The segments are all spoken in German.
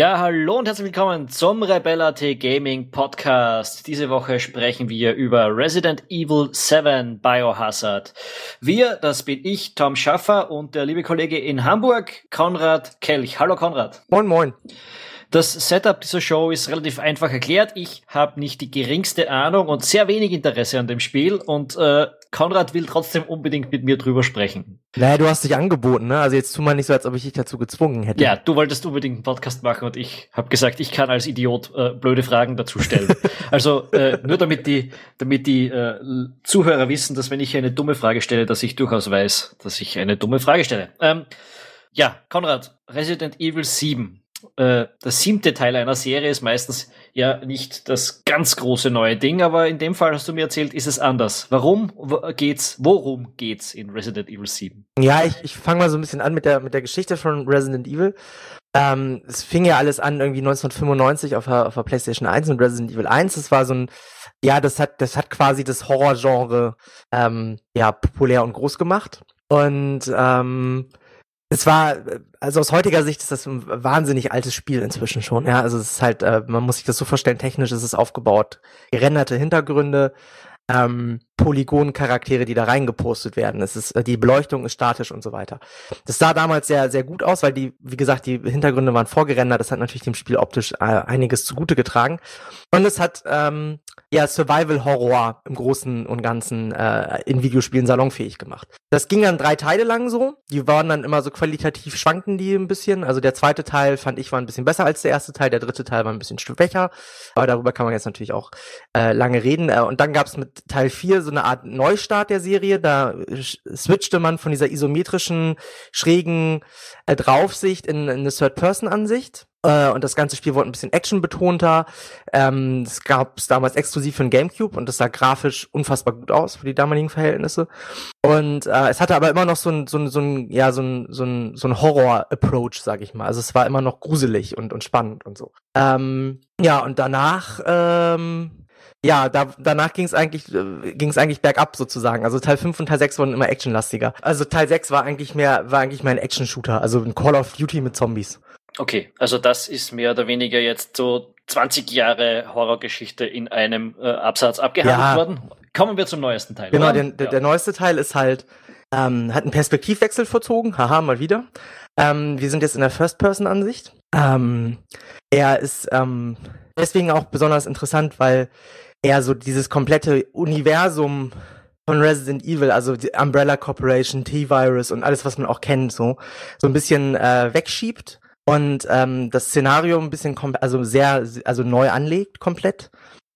Ja, hallo und herzlich willkommen zum Rebella T Gaming Podcast. Diese Woche sprechen wir über Resident Evil 7 Biohazard. Wir, das bin ich, Tom Schaffer und der liebe Kollege in Hamburg, Konrad Kelch. Hallo Konrad. Moin, moin. Das Setup dieser Show ist relativ einfach erklärt. Ich habe nicht die geringste Ahnung und sehr wenig Interesse an dem Spiel und äh, Konrad will trotzdem unbedingt mit mir drüber sprechen. Naja, du hast dich angeboten, ne? Also jetzt tu mal nicht so, als ob ich dich dazu gezwungen hätte. Ja, du wolltest unbedingt einen Podcast machen und ich habe gesagt, ich kann als Idiot äh, blöde Fragen dazu stellen. also äh, nur damit die, damit die äh, Zuhörer wissen, dass wenn ich eine dumme Frage stelle, dass ich durchaus weiß, dass ich eine dumme Frage stelle. Ähm, ja, Konrad, Resident Evil 7 äh, der siebte Teil einer Serie ist meistens ja nicht das ganz große neue Ding, aber in dem Fall hast du mir erzählt, ist es anders. Warum geht's, worum geht's in Resident Evil 7? Ja, ich, ich fange mal so ein bisschen an mit der, mit der Geschichte von Resident Evil. Ähm, es fing ja alles an irgendwie 1995 auf der, auf der PlayStation 1 und Resident Evil 1. Das war so ein, ja, das hat, das hat quasi das Horrorgenre ähm, ja populär und groß gemacht. Und ähm, es war, also aus heutiger Sicht ist das ein wahnsinnig altes Spiel inzwischen schon. Ja, also es ist halt, äh, man muss sich das so vorstellen, technisch ist es aufgebaut. Gerenderte Hintergründe, ähm, Polygon-Charaktere, die da reingepostet werden. Es ist, äh, die Beleuchtung ist statisch und so weiter. Das sah damals sehr, sehr gut aus, weil die, wie gesagt, die Hintergründe waren vorgerendert. Das hat natürlich dem Spiel optisch äh, einiges zugute getragen. Und es hat ähm, ja Survival-Horror im Großen und Ganzen äh, in Videospielen salonfähig gemacht. Das ging dann drei Teile lang so. Die waren dann immer so qualitativ schwanken die ein bisschen. Also der zweite Teil fand ich war ein bisschen besser als der erste Teil. Der dritte Teil war ein bisschen schwächer. Aber darüber kann man jetzt natürlich auch äh, lange reden. Äh, und dann gab's mit Teil 4 so eine Art Neustart der Serie. Da switchte man von dieser isometrischen, schrägen äh, Draufsicht in, in eine Third-Person-Ansicht. Äh, und das ganze Spiel wurde ein bisschen actionbetonter. Ähm, es gab es damals exklusiv für den Gamecube und das sah grafisch unfassbar gut aus für die damaligen Verhältnisse. Und äh, es hatte aber immer noch so ein, so ein, so ein ja, so ein, so ein, so ein Horror-Approach, sag ich mal. Also es war immer noch gruselig und, und spannend und so. Ähm, ja, und danach ähm, ja, da, danach ging es eigentlich, äh, ging es eigentlich bergab sozusagen. Also Teil 5 und Teil 6 wurden immer actionlastiger. Also Teil 6 war eigentlich mehr, war eigentlich mehr ein Action-Shooter, also ein Call of Duty mit Zombies. Okay, also das ist mehr oder weniger jetzt so 20 Jahre Horrorgeschichte in einem äh, Absatz abgehandelt ja. worden. Kommen wir zum neuesten Teil. Genau, der, der, ja. der neueste Teil ist halt, ähm, hat einen Perspektivwechsel verzogen, haha, mal wieder. Ähm, wir sind jetzt in der First-Person-Ansicht. Ähm, er ist ähm, deswegen auch besonders interessant, weil er so dieses komplette Universum von Resident Evil, also die Umbrella Corporation, T-Virus und alles, was man auch kennt, so, so ein bisschen äh, wegschiebt und ähm, das Szenario ein bisschen, also sehr, also neu anlegt, komplett.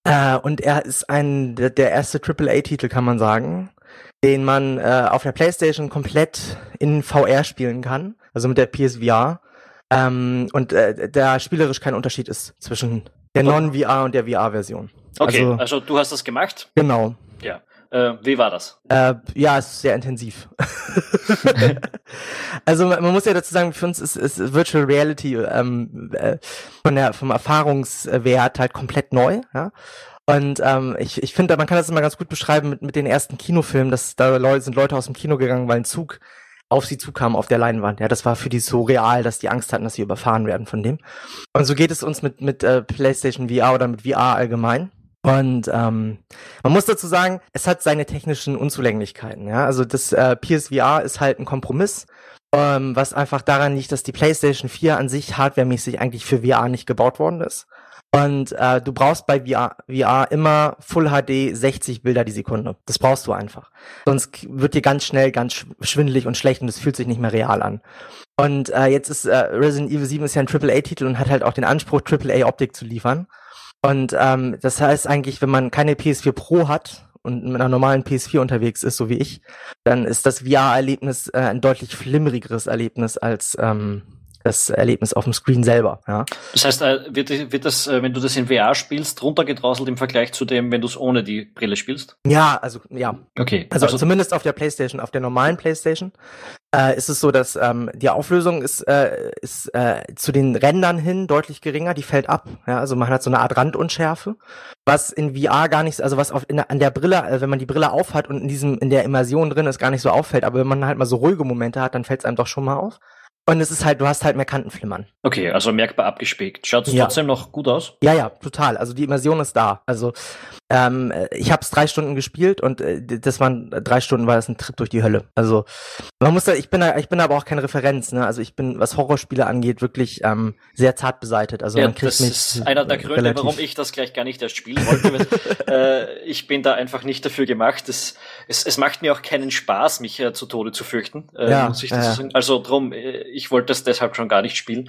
Äh, und er ist ein, der, erste AAA-Titel, kann man sagen, den man äh, auf der PlayStation komplett in VR spielen kann, also mit der PSVR. Ähm, und äh, der spielerisch kein Unterschied ist zwischen der Non-VR und der VR-Version. Okay, also, also, du hast das gemacht? Genau. Ja. Äh, wie war das? Äh, ja, es ist sehr intensiv. also man, man, muss ja dazu sagen, für uns ist, ist Virtual Reality ähm, äh, von der vom Erfahrungswert halt komplett neu. Ja? Und ähm, ich, ich finde, man kann das immer ganz gut beschreiben mit, mit den ersten Kinofilmen, dass da Leute, sind Leute aus dem Kino gegangen, weil ein Zug auf sie zukam auf der Leinwand. Ja, das war für die so real, dass die Angst hatten, dass sie überfahren werden von dem. Und so geht es uns mit, mit äh, PlayStation VR oder mit VR allgemein. Und ähm, man muss dazu sagen, es hat seine technischen Unzulänglichkeiten. Ja, also das äh, PSVR ist halt ein Kompromiss, ähm, was einfach daran liegt, dass die PlayStation 4 an sich hardwaremäßig eigentlich für VR nicht gebaut worden ist. Und äh, du brauchst bei VR, VR immer Full HD 60 Bilder die Sekunde. Das brauchst du einfach. Sonst wird dir ganz schnell ganz schwindelig und schlecht und es fühlt sich nicht mehr real an. Und äh, jetzt ist äh, Resident Evil 7 ist ja ein AAA-Titel und hat halt auch den Anspruch, AAA-Optik zu liefern. Und ähm, das heißt eigentlich, wenn man keine PS4 Pro hat und mit einer normalen PS4 unterwegs ist, so wie ich, dann ist das VR-Erlebnis äh, ein deutlich flimmerigeres Erlebnis als ähm, das Erlebnis auf dem Screen selber. Ja. Das heißt, äh, wird, wird das, äh, wenn du das in VR spielst, runtergedrosselt im Vergleich zu dem, wenn du es ohne die Brille spielst? Ja, also ja. Okay. Also, also zumindest auf der PlayStation, auf der normalen PlayStation äh, ist es so, dass ähm, die Auflösung ist, äh, ist äh, zu den Rändern hin deutlich geringer, die fällt ab. Ja, also man hat so eine Art Randunschärfe, was in VR gar nicht, also was auf, in, an der Brille, äh, wenn man die Brille aufhat und in diesem in der Immersion drin ist, gar nicht so auffällt. Aber wenn man halt mal so ruhige Momente hat, dann fällt es einem doch schon mal auf. Und es ist halt, du hast halt mehr Kantenflimmern. Okay, also merkbar abgespeckt. Schaut es ja. trotzdem noch gut aus? Ja, ja, total. Also die Immersion ist da. Also ähm, ich habe es drei Stunden gespielt und äh, das waren drei Stunden war das ein Trip durch die Hölle. Also man muss da, ich bin da, ich bin aber auch keine Referenz. Ne? Also ich bin, was Horrorspiele angeht, wirklich ähm, sehr zart beseitet. Also ja, man kriegt das mich ist einer der Gründe, relativ. warum ich das gleich gar nicht erst spielen wollte. äh, ich bin da einfach nicht dafür gemacht. Es, es, es macht mir auch keinen Spaß, mich äh, zu Tode zu fürchten. Äh, ja, muss ich das ja. sagen. Also drum, äh, ich wollte das deshalb schon gar nicht spielen.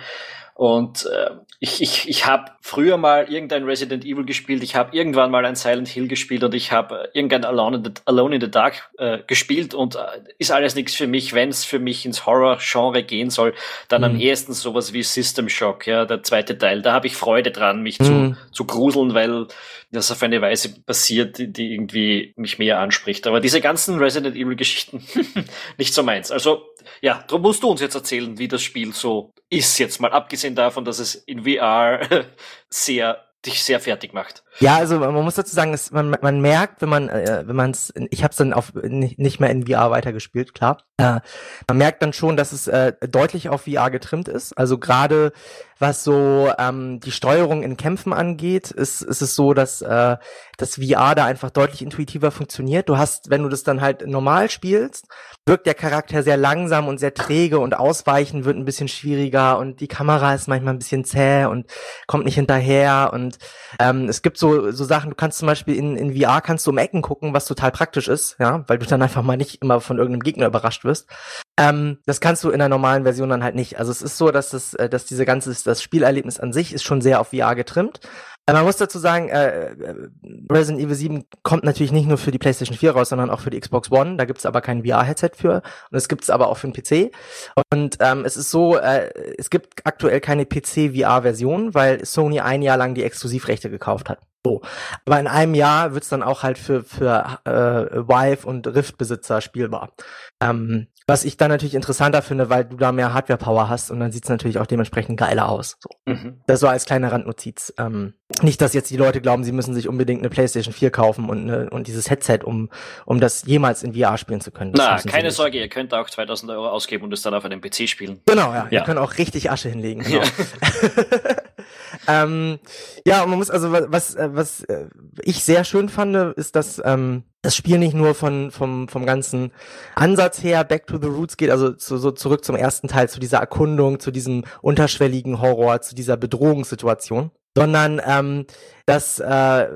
Und äh, ich, ich, ich habe früher mal irgendein Resident Evil gespielt, ich habe irgendwann mal ein Silent Hill gespielt und ich habe irgendein Alone in the, Alone in the Dark äh, gespielt und äh, ist alles nichts für mich. Wenn es für mich ins Horror-Genre gehen soll, dann mhm. am ehesten sowas wie System Shock, ja, der zweite Teil. Da habe ich Freude dran, mich mhm. zu, zu gruseln, weil das auf eine Weise passiert, die, die irgendwie mich mehr anspricht. Aber diese ganzen Resident Evil-Geschichten, nicht so meins. Also ja, darum musst du uns jetzt erzählen, wie das Spiel so ist, jetzt mal abgesehen davon, dass es in VR sehr dich sehr fertig macht. Ja, also man muss dazu sagen, dass man, man merkt, wenn man, äh, wenn man es, ich habe es dann auf nicht, nicht mehr in VR weitergespielt, klar. Äh, man merkt dann schon, dass es äh, deutlich auf VR getrimmt ist. Also gerade was so ähm, die Steuerung in Kämpfen angeht, ist, ist es so, dass äh, das VR da einfach deutlich intuitiver funktioniert. Du hast, wenn du das dann halt normal spielst, wirkt der Charakter sehr langsam und sehr träge und ausweichen wird ein bisschen schwieriger und die Kamera ist manchmal ein bisschen zäh und kommt nicht hinterher und ähm, es gibt so so, Sachen, du kannst zum Beispiel in, in VR kannst du um Ecken gucken, was total praktisch ist, ja, weil du dann einfach mal nicht immer von irgendeinem Gegner überrascht wirst. Ähm, das kannst du in der normalen Version dann halt nicht. Also es ist so, dass das, äh, dass diese ganze, das Spielerlebnis an sich ist schon sehr auf VR getrimmt. Äh, man muss dazu sagen, äh, äh Resident Evil 7 kommt natürlich nicht nur für die PlayStation 4 raus, sondern auch für die Xbox One. Da gibt's aber kein VR-Headset für. Und es gibt's aber auch für den PC. Und ähm, es ist so, äh, es gibt aktuell keine PC-VR-Version, weil Sony ein Jahr lang die Exklusivrechte gekauft hat. So. Aber in einem Jahr wird's dann auch halt für, für äh, Vive und Rift-Besitzer spielbar. Ähm, was ich dann natürlich interessanter finde, weil du da mehr Hardware-Power hast und dann sieht's natürlich auch dementsprechend geiler aus. So. Mhm. Das war als kleine Randnotiz. Ähm, nicht, dass jetzt die Leute glauben, sie müssen sich unbedingt eine PlayStation 4 kaufen und, ne, und dieses Headset, um, um das jemals in VR spielen zu können. Das Na, keine Sorge, ihr könnt auch 2000 Euro ausgeben und es dann auf einem PC spielen. Genau, ja. ja. Ihr könnt auch richtig Asche hinlegen. Genau. Ja. ähm, ja, man muss also was, was äh, ich sehr schön fand, ist, dass ähm, das Spiel nicht nur von vom vom ganzen Ansatz her Back to the Roots geht, also zu, so zurück zum ersten Teil, zu dieser Erkundung, zu diesem unterschwelligen Horror, zu dieser Bedrohungssituation, sondern ähm, dass äh,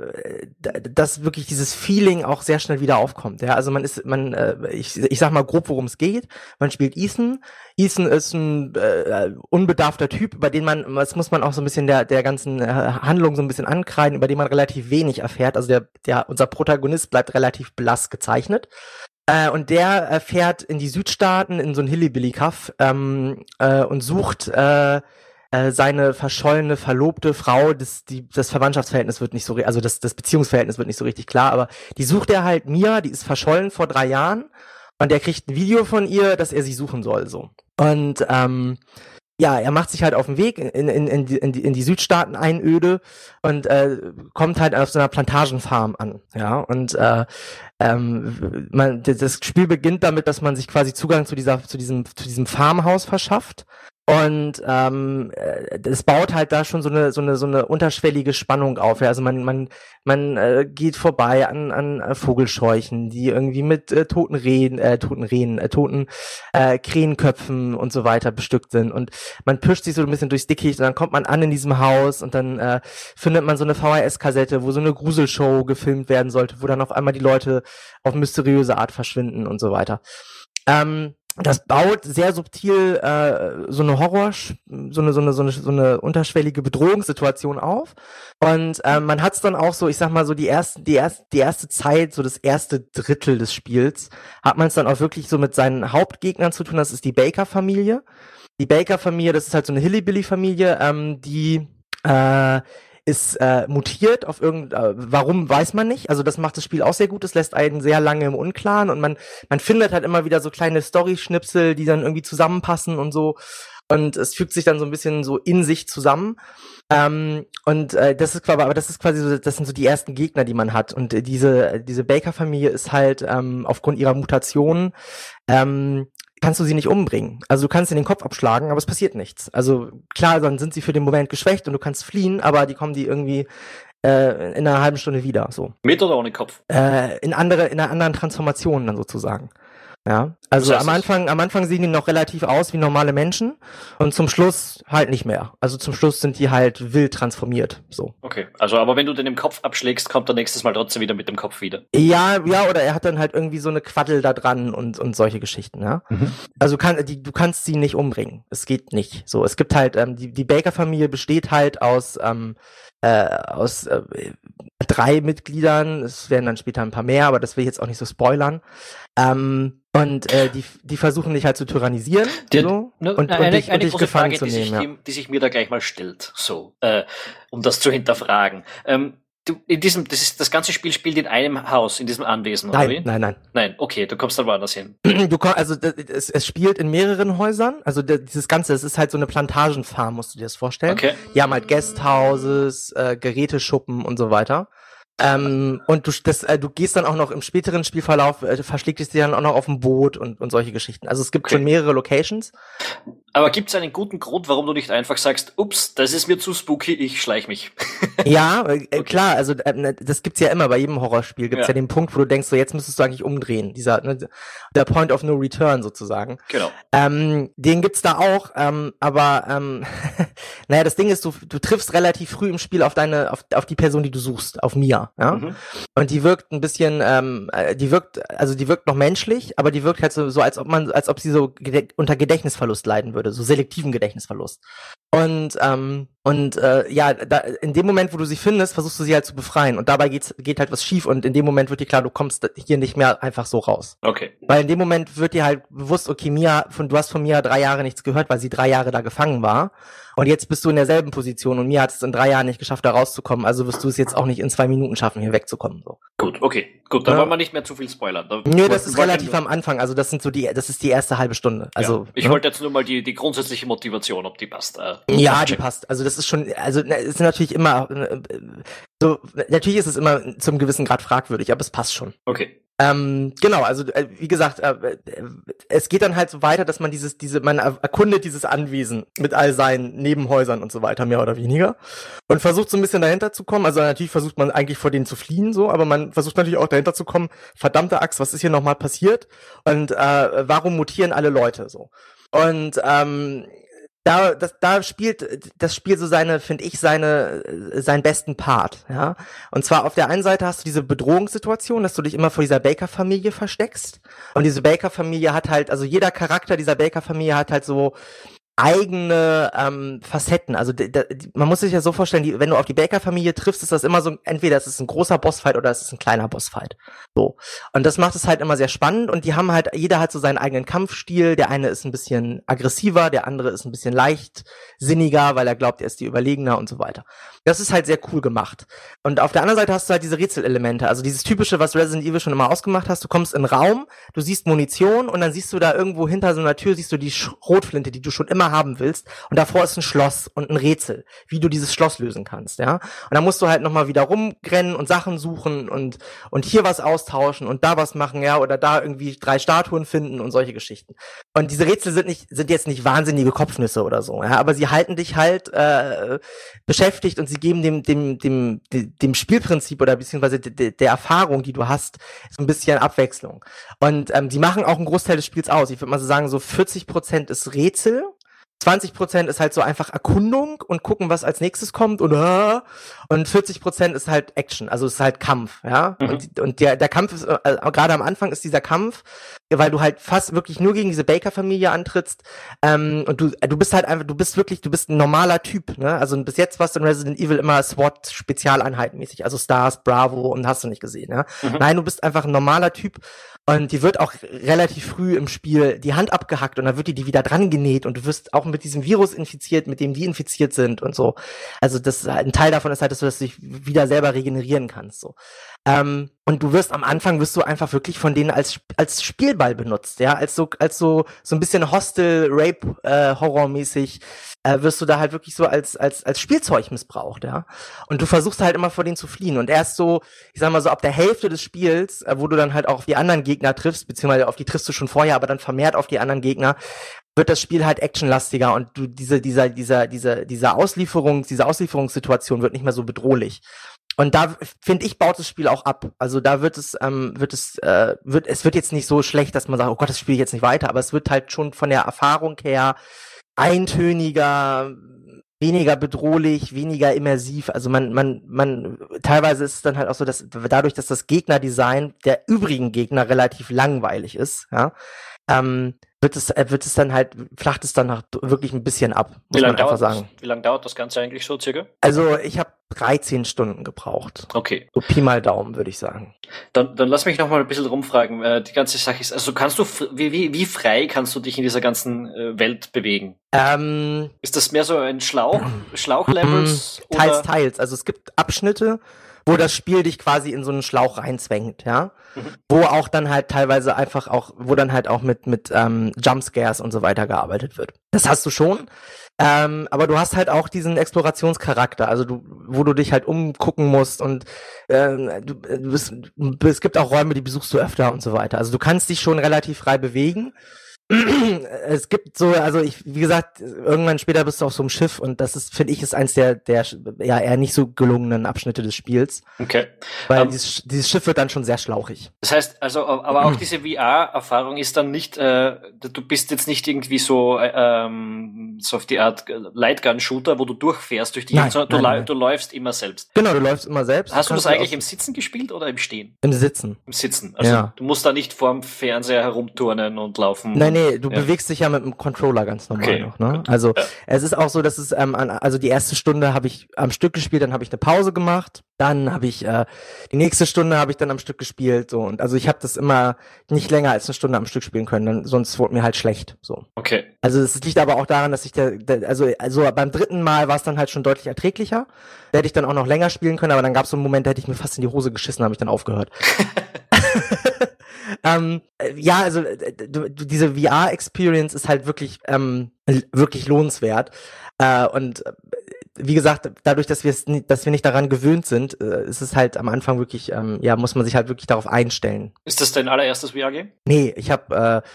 dass wirklich dieses Feeling auch sehr schnell wieder aufkommt. Ja, also man ist man äh, ich, ich sag mal grob, worum es geht. Man spielt Ethan. Ethan ist ein äh, unbedarfter Typ, über den man das muss man auch so ein bisschen der der ganzen äh, Handlung so ein bisschen ankreiden, über den man relativ wenig erfährt. Also der der unser Protagonist bleibt relativ blass gezeichnet. Äh, und der fährt in die Südstaaten in so ein Hillybilly-Kaff ähm, äh, und sucht äh, äh, seine verschollene verlobte Frau, das, die, das Verwandtschaftsverhältnis wird nicht so, also das, das Beziehungsverhältnis wird nicht so richtig klar, aber die sucht er halt Mia, die ist verschollen vor drei Jahren und er kriegt ein Video von ihr, dass er sie suchen soll, so. Und ähm, ja, er macht sich halt auf den Weg in, in, in, die, in, die, in die Südstaaten Einöde und äh, kommt halt auf so einer Plantagenfarm an. Ja, und äh, ähm, man, das Spiel beginnt damit, dass man sich quasi Zugang zu dieser, zu diesem, zu diesem Farmhaus verschafft. Und ähm, das baut halt da schon so eine so eine so eine unterschwellige Spannung auf. Ja? Also man man man äh, geht vorbei an an äh, Vogelscheuchen, die irgendwie mit äh, toten Rehen, äh, toten Rehen, äh, toten äh, Krähenköpfen und so weiter bestückt sind. Und man pischt sich so ein bisschen durchs Dickicht und dann kommt man an in diesem Haus und dann äh, findet man so eine VHS-Kassette, wo so eine Gruselshow gefilmt werden sollte, wo dann auf einmal die Leute auf mysteriöse Art verschwinden und so weiter. Ähm, das baut sehr subtil äh, so eine Horror, so eine, so eine, so eine, so eine unterschwellige Bedrohungssituation auf. Und äh, man hat es dann auch so, ich sag mal so die erste, die erste, die erste Zeit, so das erste Drittel des Spiels, hat man es dann auch wirklich so mit seinen Hauptgegnern zu tun. Das ist die Baker-Familie. Die Baker-Familie, das ist halt so eine Hillybilly-Familie, ähm, die äh, ist äh, mutiert auf irgend äh, warum weiß man nicht? Also das macht das Spiel auch sehr gut es lässt einen sehr lange im Unklaren und man man findet halt immer wieder so kleine Story Schnipsel die dann irgendwie zusammenpassen und so. Und es fügt sich dann so ein bisschen so in sich zusammen. Ähm, und äh, das ist aber das ist quasi so das sind so die ersten Gegner die man hat. Und äh, diese diese Baker Familie ist halt ähm, aufgrund ihrer Mutation ähm, kannst du sie nicht umbringen. Also du kannst in den Kopf abschlagen, aber es passiert nichts. Also klar, dann sind sie für den Moment geschwächt und du kannst fliehen, aber die kommen die irgendwie äh, in einer halben Stunde wieder. So. Mit oder ohne Kopf? Äh, in andere, in einer anderen Transformation dann sozusagen. Ja, also am Anfang, am Anfang sehen die noch relativ aus wie normale Menschen und zum Schluss halt nicht mehr. Also zum Schluss sind die halt wild transformiert. So. Okay. Also, aber wenn du den im Kopf abschlägst, kommt er nächstes Mal trotzdem wieder mit dem Kopf wieder. Ja, ja, oder er hat dann halt irgendwie so eine Quaddel da dran und, und solche Geschichten, ja. Also kann, die, du kannst sie nicht umbringen. Es geht nicht. So, es gibt halt, ähm, die, die Baker-Familie besteht halt aus, ähm, äh, aus äh, drei Mitgliedern. Es werden dann später ein paar mehr, aber das will ich jetzt auch nicht so spoilern. Ähm, und äh, die, die versuchen dich halt zu tyrannisieren. Die- so, Ne, und, eine, und dich, und eine dich große gefangen Frage, zu die, nehmen, sich, ja. die, die sich mir da gleich mal stellt, so, äh, um das zu hinterfragen. Ähm, du, in diesem, das ist, das ganze Spiel spielt in einem Haus, in diesem Anwesen, oder Nein, wie? nein, nein. Nein, okay, du kommst dann woanders hin. Du komm, also es, es spielt in mehreren Häusern. Also dieses Ganze, es ist halt so eine Plantagenfarm, musst du dir das vorstellen. Okay. Die haben halt Guesthouses, äh, Geräteschuppen und so weiter. Ähm, und du, das, äh, du gehst dann auch noch im späteren Spielverlauf, äh, verschlägt es dir dann auch noch auf dem Boot und, und solche Geschichten. Also es gibt Okay. schon mehrere Locations. Aber gibt es einen guten Grund, warum du nicht einfach sagst, ups, das ist mir zu spooky, ich schleich mich? ja, äh, äh, klar, also äh, das gibt's ja immer bei jedem Horrorspiel. Gibt's Ja. ja. den Punkt, wo du denkst, so jetzt müsstest du eigentlich umdrehen. Dieser, ne, der Point of No Return sozusagen. genau. Ähm, den gibt's da auch, ähm, aber ähm, naja, das Ding ist, du, du triffst relativ früh im Spiel auf deine, auf, auf die Person, die du suchst, auf Mia, ja. Mhm. Und die wirkt ein bisschen, ähm, äh, die wirkt, also die wirkt noch menschlich, aber die wirkt halt so, so als ob man, als ob sie so unter Gedächtnisverlust leiden würde, so selektiven Gedächtnisverlust. Und ähm, und äh, ja, da, in dem Moment, wo du sie findest, versuchst du sie halt zu befreien. Und dabei geht's, geht halt was schief und in dem Moment wird dir klar, du kommst hier nicht mehr einfach so raus. Okay. Weil in dem Moment wird dir halt bewusst, okay, Mia, von, du hast von Mia drei Jahre nichts gehört, weil sie drei Jahre da gefangen war. Und jetzt bist du in derselben Position und Mia hat es in drei Jahren nicht geschafft, da rauszukommen. Also wirst du es jetzt auch nicht in zwei Minuten schaffen, hier wegzukommen. So. Gut, okay. Gut, dann Ja. wollen wir nicht mehr zu viel spoilern. Da Nö, das ist relativ am Anfang. Also das sind so die, das ist die erste halbe Stunde. Also ja. Ich ne? wollte jetzt nur mal die, die grundsätzliche Motivation, ob die passt. Äh, Ja, die passt. Also das ist schon, also ne, es ist natürlich immer äh, so, natürlich ist es immer zum gewissen Grad fragwürdig, aber es passt schon. Okay. Ähm, genau, also äh, wie gesagt, äh, äh, es geht dann halt so weiter, dass man dieses, diese, man er- erkundet dieses Anwesen mit all seinen Nebenhäusern und so weiter, mehr oder weniger. Und versucht so ein bisschen dahinter zu kommen. Also natürlich versucht man eigentlich vor denen zu fliehen, so, aber man versucht natürlich auch dahinter zu kommen, verdammte Axt, was ist hier nochmal passiert? Und äh, warum mutieren alle Leute so? Und ähm, da, das, da spielt das Spiel so seine, finde ich, seine, äh, seinen besten Part, ja. Und zwar auf der einen Seite hast du diese Bedrohungssituation, dass du dich immer vor dieser Baker-Familie versteckst. Und diese Baker-Familie hat halt, also jeder Charakter dieser Baker-Familie hat halt so eigene ähm, Facetten. Also man muss sich ja so vorstellen, die, wenn du auf die Baker-Familie triffst, ist das immer so, entweder es ist ein großer Bossfight oder es ist ein kleiner Bossfight. So. Und das macht es halt immer sehr spannend und die haben halt, jeder hat so seinen eigenen Kampfstil. Der eine ist ein bisschen aggressiver, der andere ist ein bisschen leichtsinniger, weil er glaubt, er ist die Überlegener und so weiter. Das ist halt sehr cool gemacht. Und auf der anderen Seite hast du halt diese Rätselelemente, also dieses typische, was Resident Evil schon immer ausgemacht hast. Du kommst in einen Raum, du siehst Munition und dann siehst du da irgendwo hinter so einer Tür siehst du die Schrotflinte, die du schon immer haben willst. Und davor ist ein Schloss und ein Rätsel, wie du dieses Schloss lösen kannst, ja. Und dann musst du halt nochmal wieder rumrennen und Sachen suchen und, und hier was austauschen und da was machen, ja, oder da irgendwie drei Statuen finden und solche Geschichten. Und diese Rätsel sind nicht, sind jetzt nicht wahnsinnige Kopfnüsse oder so, ja, aber sie halten dich halt äh, beschäftigt und sie geben dem, dem, dem, dem, Spielprinzip oder beziehungsweise de, de, der Erfahrung, die du hast, so ein bisschen Abwechslung. Und ähm, sie machen auch einen Großteil des Spiels aus. Ich würde mal so sagen, so 40 Prozent ist Rätsel. 20 Prozent ist halt so einfach Erkundung und gucken, was als nächstes kommt und äh, und 40 Prozent ist halt Action, also es ist halt Kampf, ja. Mhm. Und, und der der Kampf ist äh, gerade am Anfang ist dieser Kampf, weil du halt fast wirklich nur gegen diese Baker-Familie antrittst ähm, und du du bist halt einfach, du bist wirklich, du bist ein normaler Typ, ne? Also bis jetzt warst du in Resident Evil immer SWAT Spezialeinheitenmäßig, also Stars, Bravo und hast du nicht gesehen, ja. Mhm. Nein, du bist einfach ein normaler Typ und die wird auch relativ früh im Spiel die Hand abgehackt und dann wird die die wieder dran genäht und du wirst auch mit diesem Virus infiziert, mit dem die infiziert sind und so. Also das ein Teil davon ist halt, dass du das dich wieder selber regenerieren kannst. So. Ähm, und du wirst am Anfang wirst du einfach wirklich von denen als als Spielball benutzt, ja, als so als so so ein bisschen Hostel Rape äh, Horrormäßig äh, wirst du da halt wirklich so als als als Spielzeug missbraucht, ja. Und du versuchst halt immer vor denen zu fliehen und erst so, ich sag mal so ab der Hälfte des Spiels, äh, wo du dann halt auch auf die anderen Gegner triffst, beziehungsweise auf die triffst du schon vorher, aber dann vermehrt auf die anderen Gegner, wird das Spiel halt actionlastiger und du diese dieser dieser dieser dieser Auslieferung diese Auslieferungssituation wird nicht mehr so bedrohlich. Und da finde ich baut das Spiel auch ab. Also da wird es ähm, wird es äh, wird es wird jetzt nicht so schlecht, dass man sagt, oh Gott, das spiele ich jetzt nicht weiter, aber es wird halt schon von der Erfahrung her eintöniger, weniger bedrohlich, weniger immersiv. Also man, man, man, teilweise ist es dann halt auch so, dass dadurch, dass das Gegnerdesign der übrigen Gegner relativ langweilig ist, ja, ähm, wird es, äh, wird es dann halt, flacht es dann wirklich ein bisschen ab, muss lange dauert sagen. Das, wie lange dauert das Ganze eigentlich so circa? Also ich habe 13 Stunden gebraucht. Okay. So Pi mal Daumen, würde ich sagen. Dann, dann lass mich noch mal ein bisschen rumfragen. Äh, die ganze Sache ist, also kannst du, wie, wie, wie frei kannst du dich in dieser ganzen äh, Welt bewegen? Ähm, ist das mehr so ein Schlauch, Schlauchlevels? teils, teils. Also es gibt Abschnitte, wo das Spiel dich quasi in so einen Schlauch reinzwängt, ja. Wo auch dann halt teilweise einfach auch, wo dann halt auch mit, mit ähm, Jumpscares und so weiter gearbeitet wird. Das hast du schon. Ähm, aber du hast halt auch diesen Explorationscharakter, also du, wo du dich halt umgucken musst und äh, du, du bist, es gibt auch Räume, die besuchst du öfter und so weiter. Also du kannst dich schon relativ frei bewegen es gibt so, also ich, wie gesagt, irgendwann später bist du auf so einem Schiff und das ist, finde ich, ist eins der, der ja eher nicht so gelungenen Abschnitte des Spiels. Okay. Weil um, ähm, dieses, dieses Schiff wird dann schon sehr schlauchig. Das heißt, also, aber auch diese VR-Erfahrung ist dann nicht, äh, du bist jetzt nicht irgendwie so, äh, ähm, so auf die Art Lightgun-Shooter, wo du durchfährst durch die nein, sondern nein, du, nein. du läufst immer selbst. Genau, du läufst immer selbst. Hast du das eigentlich im Sitzen gespielt oder im Stehen? Im Sitzen. Im Sitzen. Also ja. du musst da nicht vorm Fernseher herumturnen und laufen. Nein, nee, du ja. bewegst dich ja mit dem Controller ganz normal okay. noch. Ne? Also ja. es ist auch so, dass es ähm, an, also die erste Stunde habe ich am Stück gespielt, dann habe ich eine Pause gemacht, dann habe ich äh, die nächste Stunde habe ich dann am Stück gespielt so und also ich habe das immer nicht länger als eine Stunde am Stück spielen können, dann, sonst wurde mir halt schlecht so. Okay. Also es liegt aber auch daran, dass ich der, der also also beim dritten Mal war es dann halt schon deutlich erträglicher. Da hätte ich dann auch noch länger spielen können, aber dann gab es so einen Moment, da hätte ich mir fast in die Hose geschissen, habe ich dann aufgehört. ähm, ja, also diese VR-Experience ist halt wirklich, ähm, wirklich lohnenswert. Äh, und äh, wie gesagt, dadurch, dass wir es, dass wir nicht daran gewöhnt sind, äh, ist es halt am Anfang wirklich, ähm, ja, muss man sich halt wirklich darauf einstellen. Ist das dein allererstes VR-Game? Nee, ich habe äh,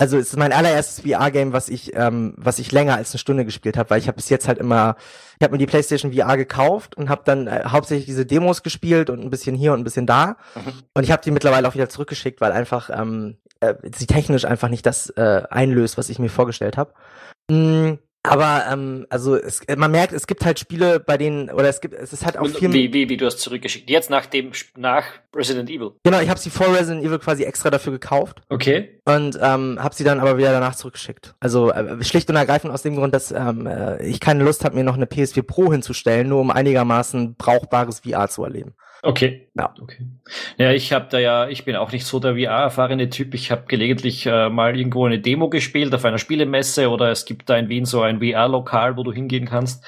also es ist mein allererstes VR-Game, was ich, ähm, was ich länger als eine Stunde gespielt habe, weil ich habe bis jetzt halt immer, ich habe mir die PlayStation VR gekauft und habe dann äh, hauptsächlich diese Demos gespielt und ein bisschen hier und ein bisschen da. Mhm. Und ich habe die mittlerweile auch wieder zurückgeschickt, weil einfach ähm, äh, sie technisch einfach nicht das äh, einlöst, was ich mir vorgestellt habe. Mm, aber ähm, also es, man merkt, es gibt halt Spiele, bei denen oder es gibt, es ist halt auch viel. Wie, wie, wie du hast zurückgeschickt? Jetzt nach dem nach Resident Evil. Genau, ich habe sie vor Resident Evil quasi extra dafür gekauft. Okay. Und ähm, habe sie dann aber wieder danach zurückgeschickt. Also äh, schlicht und ergreifend aus dem Grund, dass ähm, äh, ich keine Lust habe, mir noch eine PS4 Pro hinzustellen, nur um einigermaßen brauchbares VR zu erleben. Okay. Ja. Okay. Ja, ich habe da ja, ich bin auch nicht so der VR-erfahrene Typ. Ich habe gelegentlich äh, mal irgendwo eine Demo gespielt auf einer Spielemesse oder es gibt da in Wien so ein VR-Lokal, wo du hingehen kannst.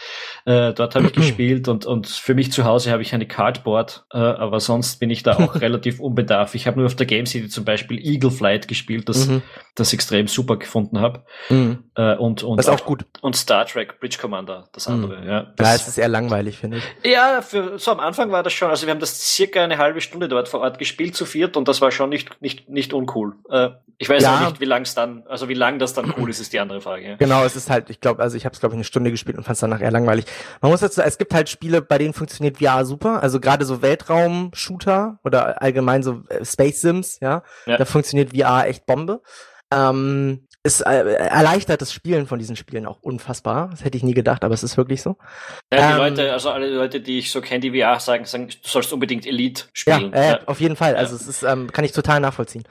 Äh, dort habe ich gespielt und und für mich zu Hause habe ich eine Cardboard, äh, aber sonst bin ich da auch relativ unbedarf. Ich habe nur auf der Game City zum Beispiel Eagle Flight gespielt, das mhm. Das extrem super gefunden habe. Mhm. Äh, und und das ist auch, gut. Und Star Trek Bridge Commander, das mhm. andere. Mhm. Ja, das, ja, es ist eher langweilig, finde ich. Ja, für so am Anfang war das schon. Also wir haben das circa eine halbe Stunde dort vor Ort gespielt zu viert und das war schon nicht, nicht, nicht uncool. Äh, ich weiß ja. auch nicht, wie lang es dann, also wie lang das dann cool ist, ist die andere Frage. Ja. Genau, es ist halt, ich glaube, also ich habe es glaube ich eine Stunde gespielt und fand es danach eher langweilig. Man muss dazu, es gibt halt Spiele, bei denen funktioniert VR super, also gerade so Weltraum-Shooter oder allgemein so äh, Space Sims, ja, ja. da funktioniert VR echt Bombe. Ähm, es äh, erleichtert das Spielen von diesen Spielen auch unfassbar. Das hätte ich nie gedacht, aber es ist wirklich so. Ja, die ähm, Leute, also alle Leute, die ich so kenne, die VR sagen, sagen, du sollst unbedingt Elite spielen. Ja, äh, ja. auf jeden Fall. Also es ist, ähm, kann ich total nachvollziehen.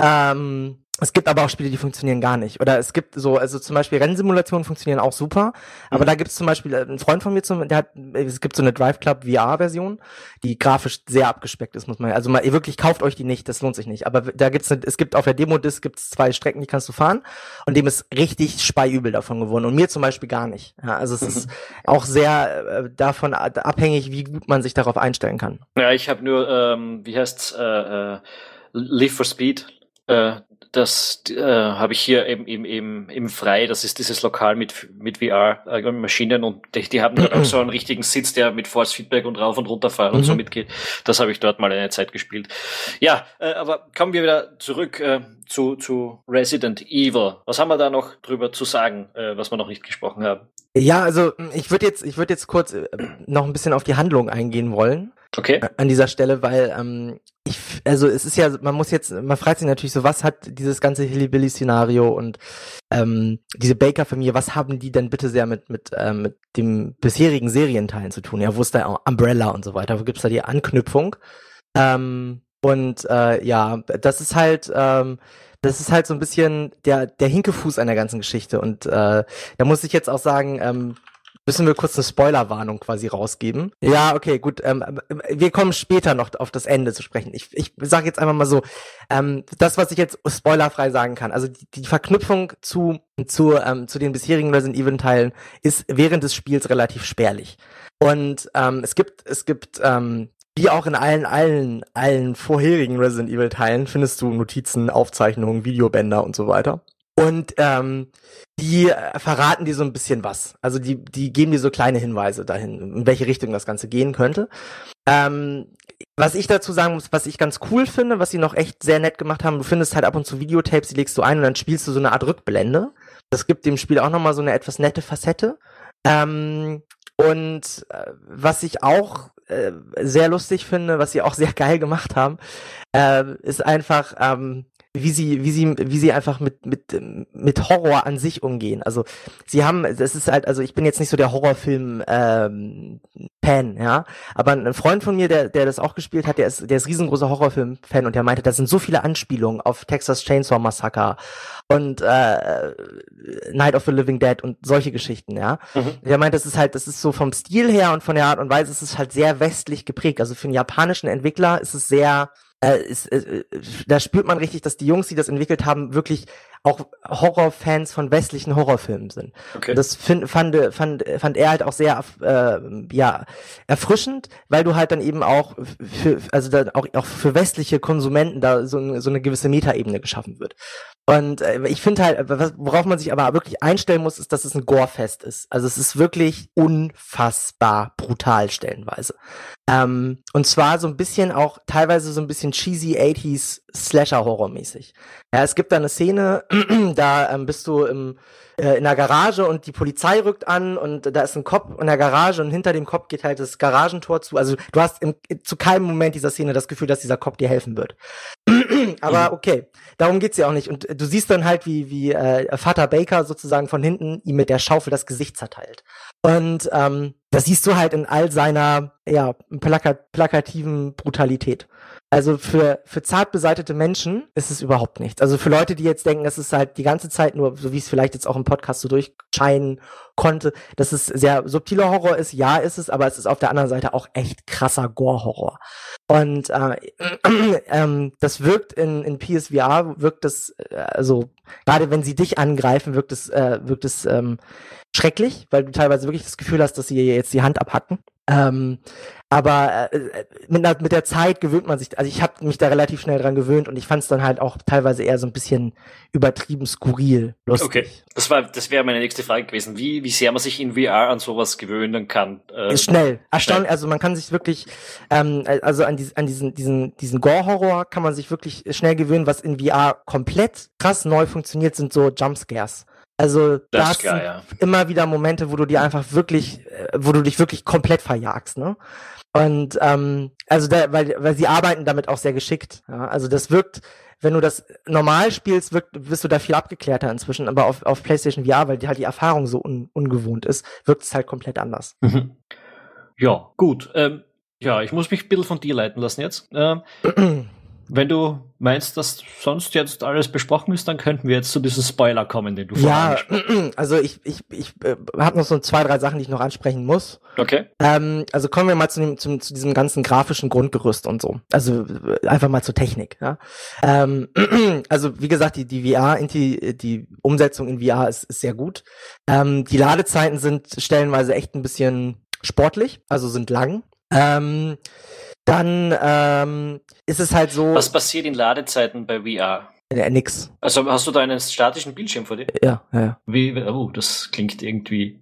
Ähm, es gibt aber auch Spiele, die funktionieren gar nicht. Oder es gibt so, also zum Beispiel Rennsimulationen funktionieren auch super. Aber mhm. da gibt es zum Beispiel äh, einen Freund von mir, zum, der hat, es gibt so eine Drive Club VR-Version, die grafisch sehr abgespeckt ist, muss man. Also mal, ihr wirklich kauft euch die nicht, das lohnt sich nicht. Aber da gibt's, eine, es gibt auf der Demo-Disc gibt's zwei Strecken, die kannst du fahren. Und dem ist richtig speiübel davon geworden. Und mir zum Beispiel gar nicht. Ja, also es mhm. ist auch sehr äh, davon abhängig, wie gut man sich darauf einstellen kann. Ja, ich habe nur, ähm, wie heißt's, äh, äh, Live for Speed. Äh, das äh, habe ich hier eben im, im, im Frei, das ist dieses Lokal mit, mit VR-Maschinen äh, und die, die haben dort auch so einen richtigen Sitz, der mit Force Feedback und rauf und runter fahren mhm. und so mhm. mitgeht. Das habe ich dort mal eine Zeit gespielt. Ja, äh, aber kommen wir wieder zurück äh, zu, zu Resident Evil. Was haben wir da noch drüber zu sagen, äh, was wir noch nicht gesprochen haben? Ja, also ich würde jetzt, ich würde jetzt kurz äh, noch ein bisschen auf die Handlung eingehen wollen. Okay. An dieser Stelle, weil ähm, ich, also es ist ja, man muss jetzt, man fragt sich natürlich so, was hat dieses ganze Hillybilly-Szenario und ähm, diese Baker-Familie, was haben die denn bitte sehr mit mit ähm, mit dem bisherigen Serienteilen zu tun? Ja, wo ist da Umbrella und so weiter? Wo gibt's da die Anknüpfung? Ähm, und äh, ja, das ist halt, ähm, das ist halt so ein bisschen der der Hinkefuß der ganzen Geschichte und äh, da muss ich jetzt auch sagen, ähm, Müssen wir kurz eine Spoilerwarnung quasi rausgeben? Ja, okay, gut. Ähm, wir kommen später noch auf das Ende zu sprechen. Ich, ich sage jetzt einfach mal so, ähm, das, was ich jetzt spoilerfrei sagen kann, also die, die Verknüpfung zu, zu, ähm, zu den bisherigen Resident Evil Teilen ist während des Spiels relativ spärlich. Und ähm, es gibt, es gibt ähm, wie auch in allen, allen, allen vorherigen Resident Evil Teilen findest du Notizen, Aufzeichnungen, Videobänder und so weiter. Und ähm, die äh, verraten dir so ein bisschen was. Also die, die geben dir so kleine Hinweise dahin, in welche Richtung das Ganze gehen könnte. Ähm, was ich dazu sagen muss, was ich ganz cool finde, was sie noch echt sehr nett gemacht haben, du findest halt ab und zu Videotapes, die legst du ein und dann spielst du so eine Art Rückblende. Das gibt dem Spiel auch nochmal so eine etwas nette Facette. Ähm, und äh, was ich auch äh, sehr lustig finde, was sie auch sehr geil gemacht haben, äh, ist einfach, ähm, wie sie, wie sie, wie sie einfach mit, mit, mit Horror an sich umgehen. Also sie haben, das ist halt, also ich bin jetzt nicht so der Horrorfilm ähm, Fan, ja. Aber ein Freund von mir, der, der das auch gespielt hat, der ist, der ist riesengroßer Horrorfilm-Fan und der meinte, da sind so viele Anspielungen auf Texas Chainsaw Massacre und äh, Night of the Living Dead und solche Geschichten, ja. Mhm. Der meint, das ist halt, das ist so vom Stil her und von der Art und Weise ist es halt sehr westlich geprägt. Also für einen japanischen Entwickler ist es sehr äh, ist, äh, da spürt man richtig, dass die Jungs, die das entwickelt haben, wirklich auch Horrorfans von westlichen Horrorfilmen sind. Okay. das find, fand, fand, fand er halt auch sehr äh, ja, erfrischend, weil du halt dann eben auch für, also dann auch, auch für westliche Konsumenten da so, so eine gewisse Metaebene geschaffen wird. Und äh, ich finde halt, worauf man sich aber wirklich einstellen muss, ist, dass es ein Gore-Fest ist. Also es ist wirklich unfassbar brutal stellenweise. Ähm, und zwar so ein bisschen auch, teilweise so ein bisschen cheesy 80s Slasher-Horror-mäßig. Ja, es gibt da eine Szene, da ähm, bist du im, äh, in der Garage und die Polizei rückt an und da ist ein Kopf in der Garage und hinter dem Kopf geht halt das Garagentor zu. Also du hast im, zu keinem Moment dieser Szene das Gefühl, dass dieser Kopf dir helfen wird. Aber mhm. okay, darum geht's ja auch nicht. Und du siehst dann halt, wie, wie äh, Vater Baker sozusagen von hinten ihm mit der Schaufel das Gesicht zerteilt. Und ähm, das siehst du halt in all seiner ja, plakat plakativen Brutalität. Also für, für zart beseitete Menschen ist es überhaupt nichts. Also für Leute, die jetzt denken, das ist halt die ganze Zeit nur, so wie es vielleicht jetzt auch im Podcast so durchscheinen konnte, dass es sehr subtiler Horror ist, ja ist es, aber es ist auf der anderen Seite auch echt krasser Gore-Horror. Und äh, ähm, das wirkt in, in PSVR, wirkt das, äh, also gerade wenn sie dich angreifen, wirkt es, äh, wirkt es ähm, schrecklich, weil du teilweise wirklich das Gefühl hast, dass sie jetzt die Hand abhacken. Ähm, aber äh, mit, mit der Zeit gewöhnt man sich, also ich habe mich da relativ schnell dran gewöhnt und ich fand es dann halt auch teilweise eher so ein bisschen übertrieben skurril, lustig. Okay, das war, das wäre meine nächste Frage gewesen, wie, wie sehr man sich in VR an sowas gewöhnen kann. Äh, ist schnell, erstaunlich, also man kann sich wirklich, ähm, also an, die, an diesen, diesen, diesen Gore-Horror kann man sich wirklich schnell gewöhnen, was in VR komplett krass neu funktioniert, sind so Jumpscares. Also da hast ja. immer wieder Momente, wo du dir einfach wirklich, äh, wo du dich wirklich komplett verjagst, ne? Und ähm, also da, weil, weil sie arbeiten damit auch sehr geschickt. Ja? Also das wirkt, wenn du das normal spielst, wirkt, wirst du da viel abgeklärter inzwischen, aber auf, auf PlayStation VR, weil die halt die Erfahrung so un, ungewohnt ist, wirkt es halt komplett anders. Mhm. Ja, gut. Ähm, ja, ich muss mich ein bisschen von dir leiten lassen jetzt. Ähm, wenn du meinst, dass sonst jetzt alles besprochen ist, dann könnten wir jetzt zu diesem Spoiler kommen, den du Ja, also ich, ich, ich äh, habe noch so zwei, drei Sachen, die ich noch ansprechen muss. Okay. Ähm, also kommen wir mal zu, dem, zu, zu diesem ganzen grafischen Grundgerüst und so. Also äh, einfach mal zur Technik. Ja? Ähm, also wie gesagt, die, die VR, die, die Umsetzung in VR ist, ist sehr gut. Ähm, die Ladezeiten sind stellenweise echt ein bisschen sportlich, also sind lang. Ähm, dann ähm, ist es halt so. Was passiert in Ladezeiten bei VR? Ja, nix. Also hast du da einen statischen Bildschirm vor dir? Ja, ja, ja. Wie, oh, das klingt irgendwie.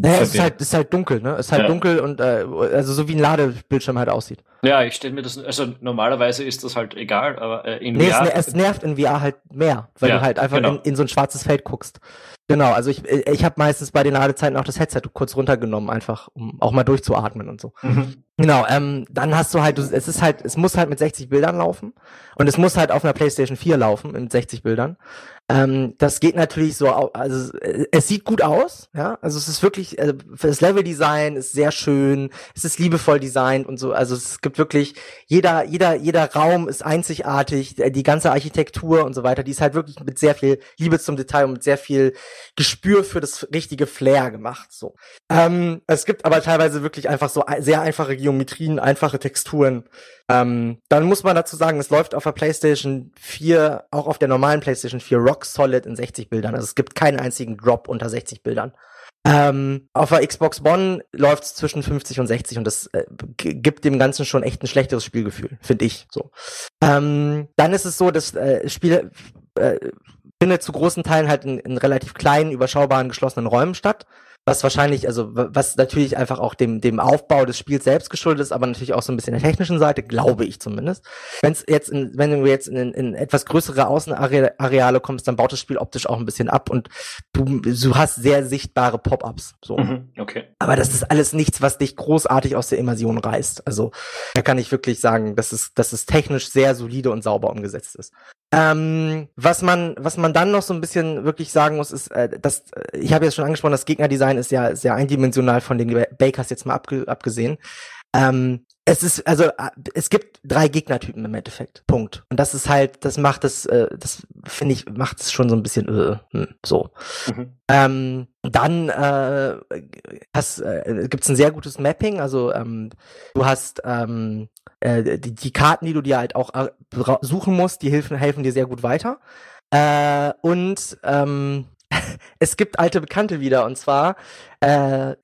Naja, es ist halt, ist halt dunkel, ne? Es ist halt ja. dunkel und äh, also so wie ein Ladebildschirm halt aussieht. Ja, ich stelle mir das, also normalerweise ist das halt egal, aber äh, in nee, VR. Es, es nervt in VR halt mehr, weil ja, du halt einfach genau. in, in so ein schwarzes Feld guckst. Genau, also ich, ich habe meistens bei den Ladezeiten auch das Headset kurz runtergenommen, einfach um auch mal durchzuatmen und so. Mhm. Genau, ähm, dann hast du halt, es ist halt, es muss halt mit 60 Bildern laufen und es muss halt auf einer PlayStation 4 laufen mit 60 Bildern. Ähm, das geht natürlich so, also es sieht gut aus, ja, also es ist wirklich, also das Leveldesign ist sehr schön, es ist liebevoll designt und so, also es gibt wirklich, jeder, jeder, jeder Raum ist einzigartig, die ganze Architektur und so weiter, die ist halt wirklich mit sehr viel Liebe zum Detail und mit sehr viel Gespür für das richtige Flair gemacht, so. Ähm, es gibt aber teilweise wirklich einfach so sehr einfache Geometrien, einfache Texturen, ähm, dann muss man dazu sagen, es läuft auf der PlayStation 4, auch auf der normalen PlayStation 4 rock solid in 60 Bildern. Also es gibt keinen einzigen Drop unter 60 Bildern. Ähm, auf der Xbox One läuft es zwischen 50 und 60 und das äh, gibt dem Ganzen schon echt ein schlechteres Spielgefühl, finde ich. So. Ähm, dann ist es so, dass äh, Spiele äh, findet zu großen Teilen halt in, in relativ kleinen, überschaubaren, geschlossenen Räumen statt was wahrscheinlich, also was natürlich einfach auch dem, dem Aufbau des Spiels selbst geschuldet ist, aber natürlich auch so ein bisschen der technischen Seite, glaube ich zumindest. Wenn es jetzt in, wenn du jetzt in, in etwas größere Außenareale kommst, dann baut das Spiel optisch auch ein bisschen ab und du, du hast sehr sichtbare Pop-ups. So. Mhm, okay. Aber das ist alles nichts, was dich großartig aus der Immersion reißt. Also da kann ich wirklich sagen, dass es, dass es technisch sehr solide und sauber umgesetzt ist. Ähm, was man, was man dann noch so ein bisschen wirklich sagen muss, ist, äh, dass ich habe jetzt schon angesprochen, das Gegnerdesign ist ja sehr eindimensional von den Bakers jetzt mal abge abgesehen. Ähm, es ist, also, äh, es gibt drei Gegnertypen im Endeffekt. Punkt. Und das ist halt, das macht es, äh, das finde ich, macht es schon so ein bisschen äh, hm, so. Mhm. Ähm, dann äh, hast, äh, gibt es ein sehr gutes Mapping, also ähm, du hast ähm, äh, die, die Karten, die du dir halt auch äh, suchen musst, die helfen, helfen dir sehr gut weiter. Äh, und ähm, es gibt alte Bekannte wieder und zwar äh,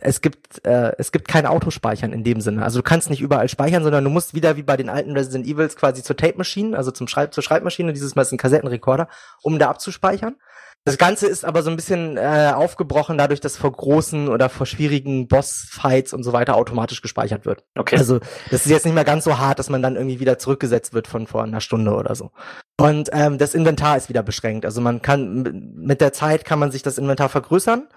es gibt äh, es gibt kein Autospeichern in dem Sinne. Also du kannst nicht überall speichern, sondern du musst wieder wie bei den alten Resident Evils quasi zur Tape Machine, also zum Schreib zur Schreibmaschine, dieses Mal ist ein Kassettenrekorder, um da abzuspeichern. Das Ganze ist aber so ein bisschen äh, aufgebrochen, dadurch, dass vor großen oder vor schwierigen Bossfights und so weiter automatisch gespeichert wird. Okay. Also das ist jetzt nicht mehr ganz so hart, dass man dann irgendwie wieder zurückgesetzt wird von vor einer Stunde oder so. Und ähm, das Inventar ist wieder beschränkt. Also man kann mit der Zeit kann man sich das Inventar vergrößern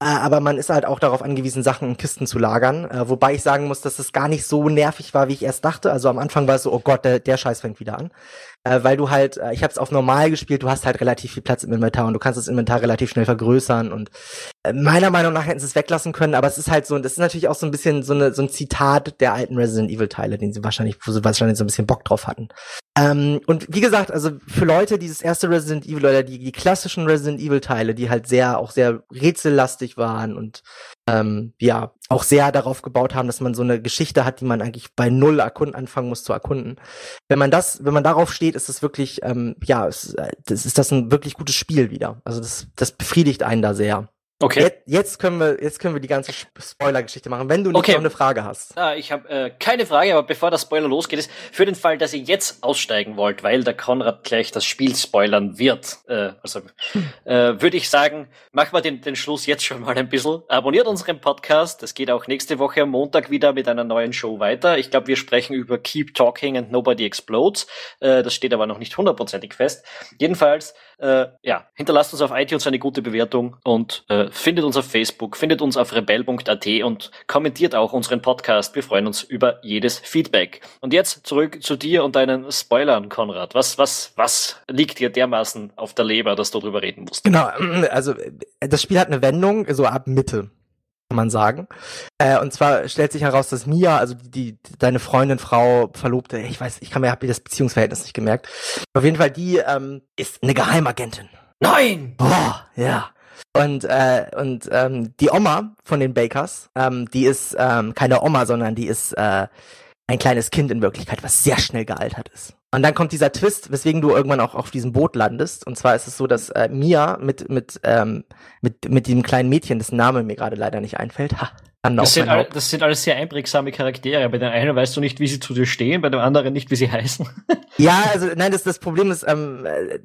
äh, aber man ist halt auch darauf angewiesen, Sachen in Kisten zu lagern. Äh, wobei ich sagen muss, dass es gar nicht so nervig war, wie ich erst dachte. Also am Anfang war es so, oh Gott, der, der Scheiß fängt wieder an. Äh, weil du halt, äh, ich habe es auf normal gespielt, du hast halt relativ viel Platz im Inventar und du kannst das Inventar relativ schnell vergrößern und äh, meiner Meinung nach hätten sie es weglassen können, aber es ist halt so, das ist natürlich auch so ein bisschen so, eine, so ein Zitat der alten Resident Evil Teile, den sie wahrscheinlich, wo sie wahrscheinlich so ein bisschen Bock drauf hatten. Ähm, und wie gesagt, also für Leute, die das erste Resident Evil oder die, die klassischen Resident Evil Teile, die halt sehr, auch sehr rätsellastig waren und ähm, ja, auch sehr darauf gebaut haben, dass man so eine Geschichte hat, die man eigentlich bei null erkunden, anfangen muss zu erkunden. Wenn man das, wenn man darauf steht, ist es wirklich, ähm, ja, es, das ist das ein wirklich gutes Spiel wieder. Also das, das befriedigt einen da sehr. Okay. Jetzt, jetzt, können wir, jetzt können wir die ganze Spoiler-Geschichte machen, wenn du nicht okay. noch eine Frage hast. Ah, ich habe äh, keine Frage, aber bevor der Spoiler losgeht, ist für den Fall, dass ihr jetzt aussteigen wollt, weil der Konrad gleich das Spiel spoilern wird, äh, also äh, würde ich sagen, machen wir den, den Schluss jetzt schon mal ein bisschen. Abonniert unseren Podcast. Es geht auch nächste Woche am Montag wieder mit einer neuen Show weiter. Ich glaube, wir sprechen über Keep Talking and Nobody Explodes. Äh, das steht aber noch nicht hundertprozentig fest. Jedenfalls äh, ja, hinterlasst uns auf iTunes eine gute Bewertung und äh, findet uns auf Facebook, findet uns auf rebell.at und kommentiert auch unseren Podcast. Wir freuen uns über jedes Feedback. Und jetzt zurück zu dir und deinen Spoilern, Konrad. Was, was, was liegt dir dermaßen auf der Leber, dass du darüber reden musst? Genau, also das Spiel hat eine Wendung so ab Mitte kann man sagen. Äh, und zwar stellt sich heraus, dass Mia, also die, die deine Freundin, Frau, Verlobte, ich weiß, ich kann mir hab das Beziehungsverhältnis nicht gemerkt. Auf jeden Fall, die ähm, ist eine Geheimagentin. Nein! Boah, ja. Und, äh, und ähm, die Oma von den Bakers, ähm, die ist ähm, keine Oma, sondern die ist äh, ein kleines Kind in Wirklichkeit, was sehr schnell gealtert ist. Und dann kommt dieser Twist, weswegen du irgendwann auch auf diesem Boot landest. Und zwar ist es so, dass äh, Mia mit mit ähm, mit mit dem kleinen Mädchen, dessen Name mir gerade leider nicht einfällt, ha, das sind, all, das sind alles sehr einprägsame Charaktere. Bei den einen weißt du nicht, wie sie zu dir stehen, bei dem anderen nicht, wie sie heißen. ja, also nein, das, das Problem ist, ähm, äh,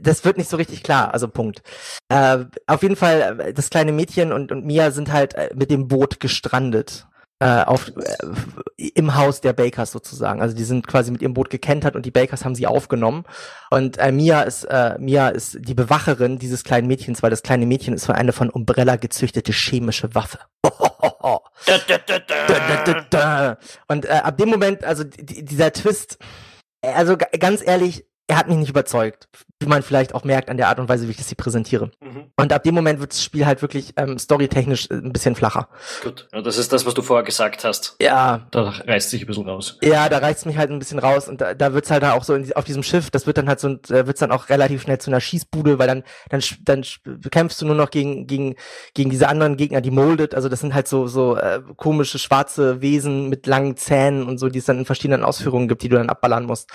das wird nicht so richtig klar. Also Punkt. Äh, auf jeden Fall, äh, das kleine Mädchen und, und Mia sind halt äh, mit dem Boot gestrandet äh, auf, äh, im Haus der Bakers sozusagen. Also die sind quasi mit ihrem Boot gekentert und die Bakers haben sie aufgenommen. Und äh, Mia ist äh, Mia ist die Bewacherin dieses kleinen Mädchens, weil das kleine Mädchen ist für eine von Umbrella gezüchtete chemische Waffe. Und äh, ab dem Moment, also dieser Twist, also ganz ehrlich, er hat mich nicht überzeugt, wie man vielleicht auch merkt an der Art und Weise, wie ich das hier präsentiere. Mhm. Und ab dem Moment wird das Spiel halt wirklich ähm, storytechnisch äh, ein bisschen flacher. Gut, ja, das ist das, was du vorher gesagt hast. Ja. Da reißt sich ein bisschen raus. Ja, da reißt mich halt ein bisschen raus und da, da wird's halt auch so in, auf diesem Schiff, das wird dann halt so, da wird's dann auch relativ schnell zu einer Schießbude, weil dann, dann, dann kämpfst du nur noch gegen, gegen, gegen diese anderen Gegner, die Molded, also das sind halt so, so äh, komische schwarze Wesen mit langen Zähnen und so, die es dann in verschiedenen Ausführungen gibt, die du dann abballern musst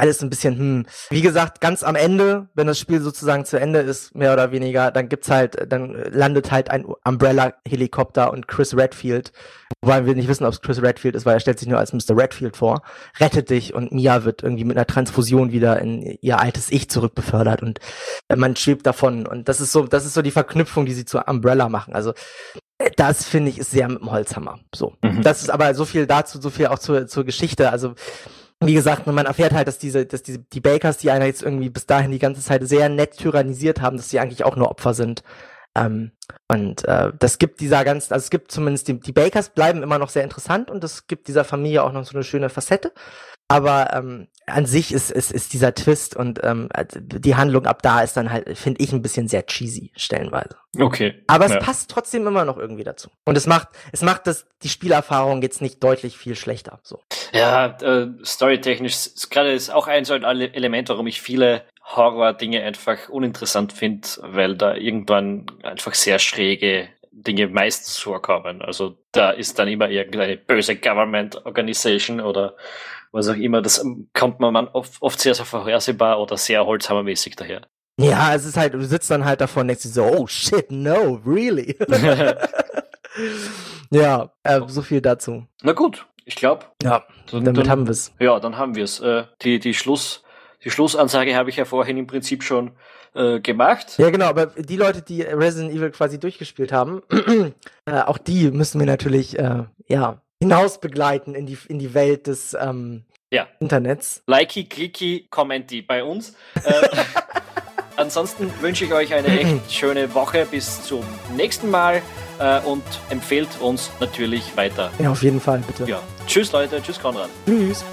alles ein bisschen, hm. Wie gesagt, ganz am Ende, wenn das Spiel sozusagen zu Ende ist, mehr oder weniger, dann gibt's halt, dann landet halt ein Umbrella-Helikopter und Chris Redfield, wobei wir nicht wissen, ob es Chris Redfield ist, weil er stellt sich nur als Mr. Redfield vor, rettet dich und Mia wird irgendwie mit einer Transfusion wieder in ihr altes Ich zurückbefördert und man schwebt davon und das ist so, das ist so die Verknüpfung, die sie zu Umbrella machen. Also das finde ich ist sehr mit dem Holzhammer. So. Mhm. Das ist aber so viel dazu, so viel auch zur, zur Geschichte. Also wie gesagt, man erfährt halt, dass diese, dass diese, die Bakers, die einer jetzt irgendwie bis dahin die ganze Zeit sehr nett tyrannisiert haben, dass sie eigentlich auch nur Opfer sind. Ähm, und äh, das gibt dieser ganzen, also es gibt zumindest die, die Bakers bleiben immer noch sehr interessant und es gibt dieser Familie auch noch so eine schöne Facette. Aber ähm, an sich ist, ist, ist dieser Twist und ähm, die Handlung ab da ist dann halt, finde ich, ein bisschen sehr cheesy, stellenweise. Okay. Aber es ja. passt trotzdem immer noch irgendwie dazu. Und es macht, es macht das, die Spielerfahrung jetzt nicht deutlich viel schlechter. So. Ja, äh, storytechnisch, gerade ist auch ein so ein Element, warum ich viele Horror-Dinge einfach uninteressant finde, weil da irgendwann einfach sehr schräge Dinge meistens vorkommen. Also da ist dann immer irgendeine böse Government Organization oder was auch immer. Das kommt man oft, oft sehr, sehr vorhersehbar oder sehr holzhammermäßig daher. Ja, es ist halt, du sitzt dann halt davor und denkst dir so, oh shit, no, really. ja, äh, so viel dazu. Na gut, ich glaube. Ja, dann, damit dann, haben wir es. Ja, dann haben wir es. Äh, die, die, Schluss, die Schlussansage habe ich ja vorhin im Prinzip schon äh, gemacht. Ja, genau, aber die Leute, die Resident Evil quasi durchgespielt haben, äh, auch die müssen wir natürlich, äh, ja, hinaus begleiten in die, in die Welt des ähm, ja. Internets. Likey, clicky, commenty bei uns. Äh, ansonsten wünsche ich euch eine echt schöne Woche bis zum nächsten Mal äh, und empfehlt uns natürlich weiter. Ja, auf jeden Fall, bitte. Ja. Tschüss Leute, tschüss Konrad. Tschüss.